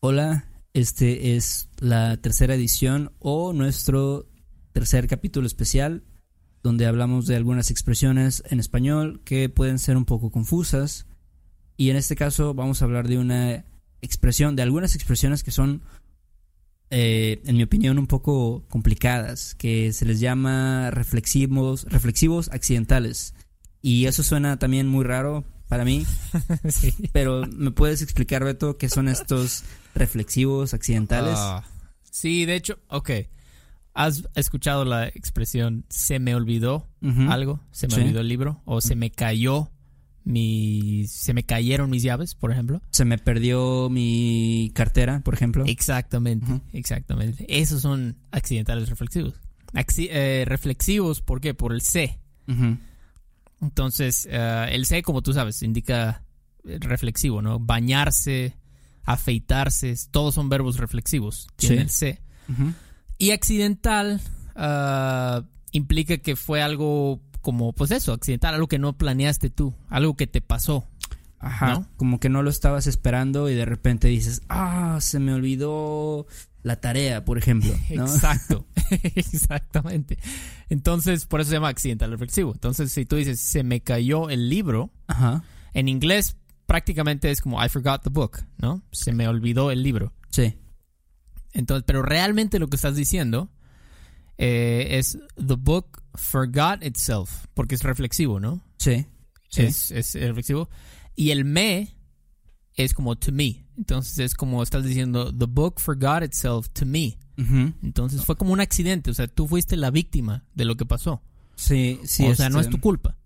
Hola, este es la tercera edición o nuestro tercer capítulo especial donde hablamos de algunas expresiones en español que pueden ser un poco confusas y en este caso vamos a hablar de una expresión, de algunas expresiones que son, eh, en mi opinión, un poco complicadas, que se les llama reflexivos, reflexivos accidentales. Y eso suena también muy raro para mí. Pero ¿me puedes explicar, Beto, qué son estos reflexivos accidentales? Ah, sí, de hecho, ok. ¿Has escuchado la expresión se me olvidó algo? ¿Se me olvidó el libro? ¿O se me cayó mi... se me cayeron mis llaves, por ejemplo? Se me perdió mi cartera, por ejemplo. Exactamente, exactamente. Esos son accidentales reflexivos. Eh, reflexivos, ¿por qué? Por el C. Entonces, eh, el C, como tú sabes, indica reflexivo, ¿no? Bañarse, afeitarse, todos son verbos reflexivos. Tiene el C. Y accidental uh, implica que fue algo como, pues eso, accidental, algo que no planeaste tú, algo que te pasó. Ajá, como que no lo estabas esperando y de repente dices, ah, se me olvidó la tarea, por ejemplo. Exacto, exactamente. Entonces, por eso se llama accidental reflexivo. Entonces, si tú dices, se me cayó el libro, Ajá. en inglés prácticamente es como, I forgot the book, ¿no? Se me olvidó el libro. Sí. Entonces, pero realmente lo que estás diciendo eh, es the book forgot itself, porque es reflexivo, ¿no? Sí. Es, es, reflexivo. Y el me es como to me. Entonces es como estás diciendo, the book forgot itself to me. Entonces fue como un accidente, o sea, tú fuiste la víctima de lo que pasó. Sí, sí. O sea, no es este, tu culpa.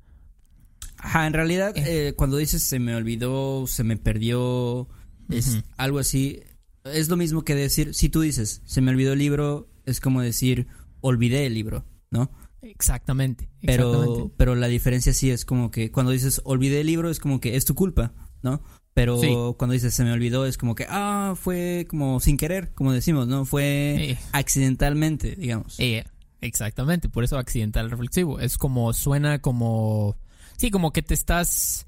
Ajá, en realidad, eh. Eh, cuando dices se me olvidó, se me perdió, es algo así, es lo mismo que decir, si tú dices, se me olvidó el libro, es como decir, olvidé el libro, ¿no? Exactamente. Pero, pero la diferencia sí es como que cuando dices olvidé el libro es como que es tu culpa, ¿no? Pero cuando dices se me olvidó es como que, ah, fue como sin querer, como decimos, ¿no? Fue accidentalmente, digamos. exactamente, por eso accidental reflexivo. Es como, suena como, sí, como que te estás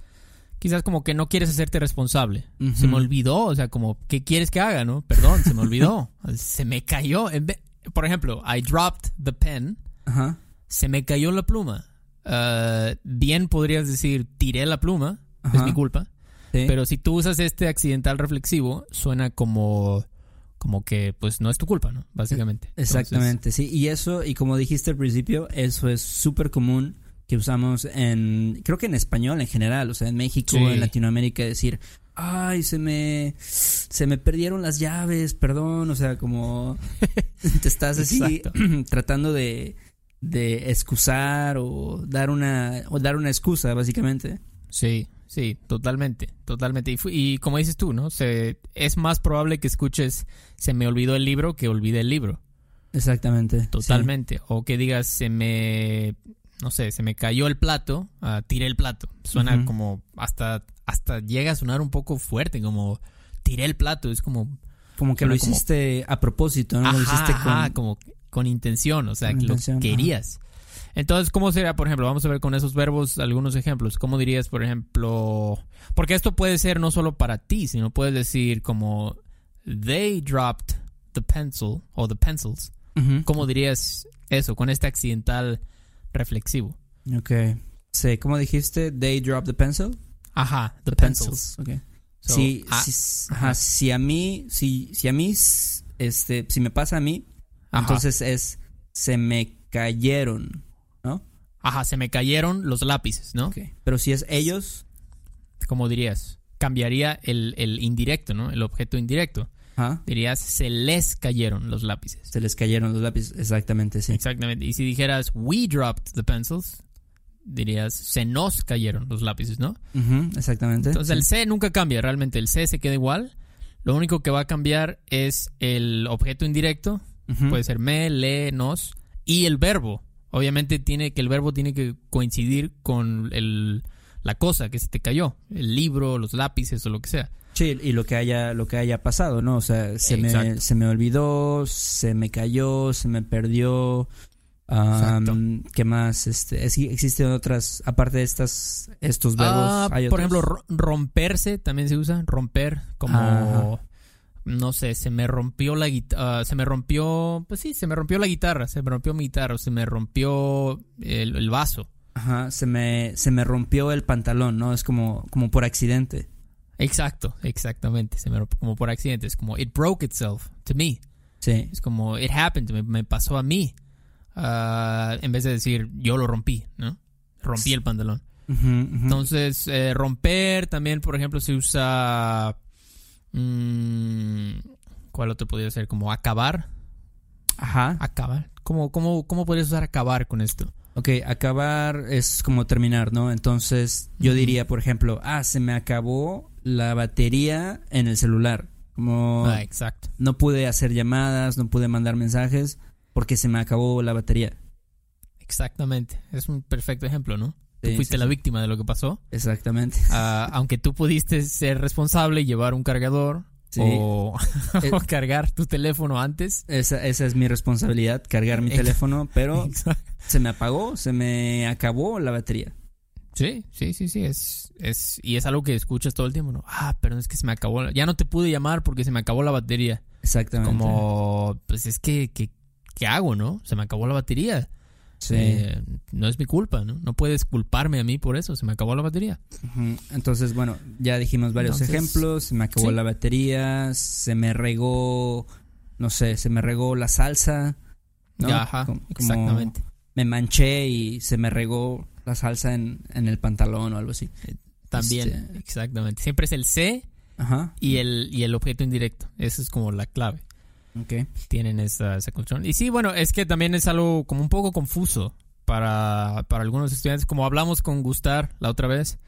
quizás como que no quieres hacerte responsable. Se me olvidó, o sea, como, ¿qué quieres que haga, no? Perdón, se me olvidó. se me cayó. Por ejemplo, I dropped the pen. Se me cayó la pluma. Uh, bien podrías decir, tiré la pluma. Es mi culpa. Pero si tú usas este accidental reflexivo, suena como como que pues no es tu culpa, ¿no? Básicamente. Exactamente, sí. Y eso, y como dijiste al principio, eso es súper común que usamos en, creo que en español en general, o sea, en México, en Latinoamérica, decir, ay, se me, se me perdieron las llaves, perdón, o sea, como te estás así tratando de, de excusar o dar una, o dar una excusa, básicamente. Sí, sí, totalmente, totalmente. Y, y como dices tú, ¿no? Se, es más probable que escuches, se me olvidó el libro que olvide el libro. Exactamente. Totalmente. O que digas, se me no sé, se me cayó el plato, uh, tiré el plato. Suena como hasta hasta llega a sonar un poco fuerte, como tiré el plato, es como como que lo hiciste a propósito, ¿no? lo hiciste con como con intención, o sea, que lo querías. Entonces, ¿cómo sería, por ejemplo? Vamos a ver con esos verbos algunos ejemplos. ¿Cómo dirías, por ejemplo? Porque esto puede ser no solo para ti, sino puedes decir como they dropped the pencil o the pencils. ¿Cómo dirías eso con este accidental reflexivo. Ok. Sí, ¿cómo dijiste? They drop the pencil. Ajá, the, pencils. Okay. si, ah, ajá, si a mí, si, si a mí, este, si me pasa a mí, entonces es se me cayeron. Ajá, se me cayeron los lápices, ¿no? Okay. Pero si es ellos, ¿cómo dirías? Cambiaría el, el indirecto, ¿no? El objeto indirecto. Dirías, se les cayeron los lápices. Se les cayeron los lápices, exactamente, sí. Exactamente. Y si dijeras, we dropped the pencils, dirías, se nos cayeron los lápices, ¿no? exactamente. Entonces el C nunca cambia, realmente el C se queda igual. Lo único que va a cambiar es el objeto indirecto, puede ser me, le, nos, y el verbo. Obviamente tiene que el verbo tiene que coincidir con el, la cosa que se te cayó, el libro, los lápices o lo que sea. Sí, y lo que haya, lo que haya pasado, ¿no? O sea, se me, se me olvidó, se me cayó, se me perdió. ¿Qué más? Este, existen otras, aparte de estas, estos verbos. Ah, por ejemplo, romperse también se usa, romper, como no sé, se me rompió la guitarra, se me rompió, pues sí, se me rompió la guitarra, se me rompió mi guitarra, se me rompió el, vaso. Ajá, se me, se me rompió el pantalón, ¿no? Es como, como por accidente. Exacto, exactamente, se me rompió como por accidente, es como it broke itself to me. Sí. Es como it happened, me, me pasó a mí. Ah, en vez de decir yo lo rompí, ¿no? Rompí el pantalón. Entonces, eh, romper también, por ejemplo, se usa Mm, ¿Cuál otro podría ser? Como acabar. Ajá. Acabar. ¿Cómo, cómo, cómo podrías usar acabar con esto? Ok, acabar es como terminar, ¿no? Entonces yo diría, por ejemplo, ah, se me acabó la batería en el celular. Como ah, exacto. no pude hacer llamadas, no pude mandar mensajes porque se me acabó la batería. Exactamente. Es un perfecto ejemplo, ¿no? Tú fuiste la víctima de lo que pasó. Exactamente. Ah, aunque tú pudiste ser responsable y llevar un cargador o, eh, cargar tu teléfono antes. Esa, esa, es mi responsabilidad, cargar mi teléfono, pero se me apagó, se me acabó la batería. Sí, sí, sí, sí, es, es, y es algo que escuchas todo el tiempo, ¿no? Ah, pero es que se me acabó, ya no te pude llamar porque se me acabó la batería. Exactamente. Como, pues es que, que ¿qué hago, no? Se me acabó la batería. Sí. Eh, no es mi culpa, ¿no? No puedes culparme a mí por eso, se me acabó la batería. Entonces, bueno, ya dijimos varios ejemplos, se me acabó la batería, se me regó, no sé, se me regó la salsa. ¿no? Ajá, exactamente. Me manché y se me regó la salsa en, el pantalón o algo así. Eh, también, este, exactamente. Siempre es el C Y, el, y el objeto indirecto. Esa es como la clave. Okay. Tienen esa, esa Y sí, bueno, es que también es algo como un poco confuso para, para algunos estudiantes. Como hablamos con Gustar la otra vez,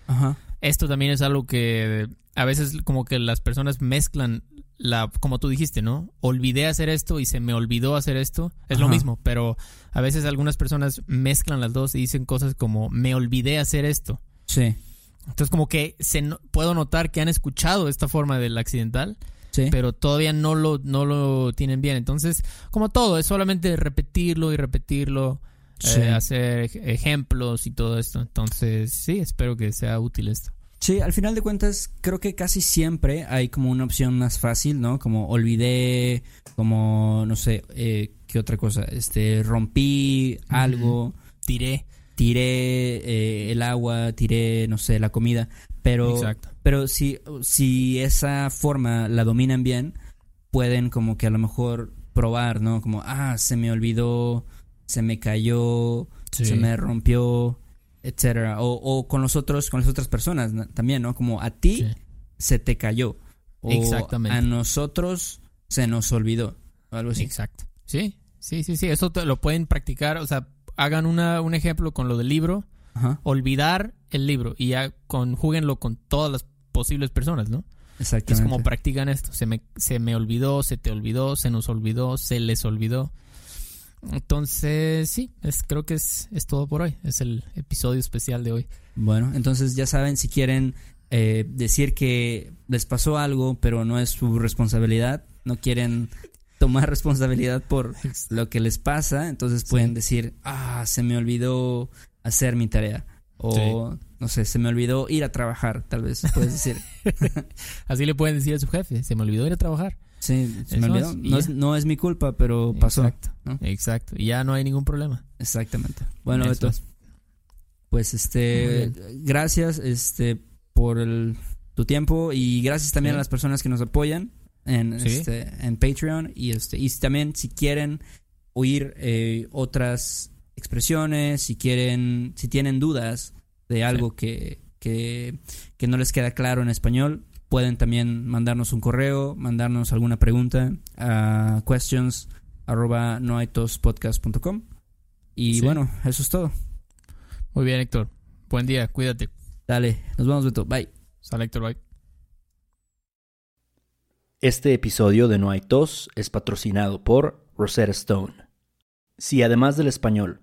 esto también es algo que a veces como que las personas mezclan la, como tú dijiste, ¿no? Olvidé hacer esto y se me olvidó hacer esto. Es lo mismo, pero a veces algunas personas mezclan las dos y dicen cosas como me olvidé hacer esto. Sí. Entonces como que se puedo notar que han escuchado esta forma del accidental pero todavía no lo, no lo tienen bien. Entonces, como todo, es solamente repetirlo y repetirlo, eh, hacer ejemplos y todo esto. Entonces, sí, espero que sea útil esto. Sí, al final de cuentas, creo que casi siempre hay como una opción más fácil, ¿no? Como olvidé, como, no sé, eh, ¿qué otra cosa? Este, rompí algo. Tiré. Tiré eh, el agua, tiré, no sé, la comida. Pero, pero si, si esa forma la dominan bien, pueden como que a lo mejor probar, ¿no? Como, ah, se me olvidó, se me cayó, se me rompió, etcétera. O, o, con los otros, con las otras personas también, ¿no? Como a ti se te cayó. O Exactamente. a nosotros se nos olvidó. O algo así. Exacto. Sí, sí, sí, sí. Eso lo pueden practicar. O sea, hagan una, un ejemplo con lo del libro olvidar el libro y ya conjúguenlo con todas las posibles personas, ¿no? Exactamente. Es como practican esto. Se me, se me olvidó, se te olvidó, se nos olvidó, se les olvidó. Entonces, sí, es, creo que es, es todo por hoy. Es el episodio especial de hoy. Bueno, entonces ya saben, si quieren eh, decir que les pasó algo, pero no es su responsabilidad, no quieren tomar responsabilidad por lo que les pasa, entonces pueden decir, ah, se me olvidó hacer mi tarea. O, no sé, se me olvidó ir a trabajar, tal vez, puedes decir. Así le pueden decir a su jefe, se me olvidó ir a trabajar. Sí, se me olvidó. No es, mi culpa, pero pasó. Exacto, exacto. Y ya no hay ningún problema. Exactamente. Bueno, Beto, pues este, gracias este, por el, tu tiempo y gracias también a las personas que nos apoyan en, este, en Patreon y, este, y también si quieren oír eh, otras expresiones, si quieren, si tienen dudas de algo que, que, no les queda claro en español, pueden también mandarnos un correo, mandarnos alguna pregunta a questions arroba noaitospodcast.com. Y bueno, eso es todo. Muy bien, Héctor. Buen día, cuídate. Dale, nos vemos, Beto. Bye. Sale, Héctor, bye. Este episodio de No hay tos es patrocinado por Rosetta Stone. Si además del español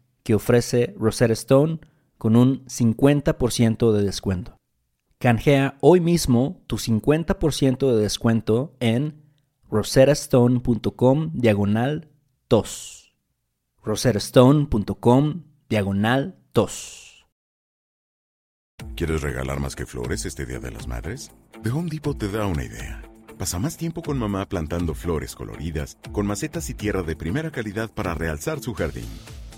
que ofrece Rosetta Stone con un 50% de descuento. Canjea hoy mismo tu 50% de descuento en rosettastone.com diagonal tos. rosettastone.com diagonal tos. ¿Quieres regalar más que flores este Día de las Madres? The Home Depot te da una idea. Pasa más tiempo con mamá plantando flores coloridas, con macetas y tierra de primera calidad para realzar su jardín.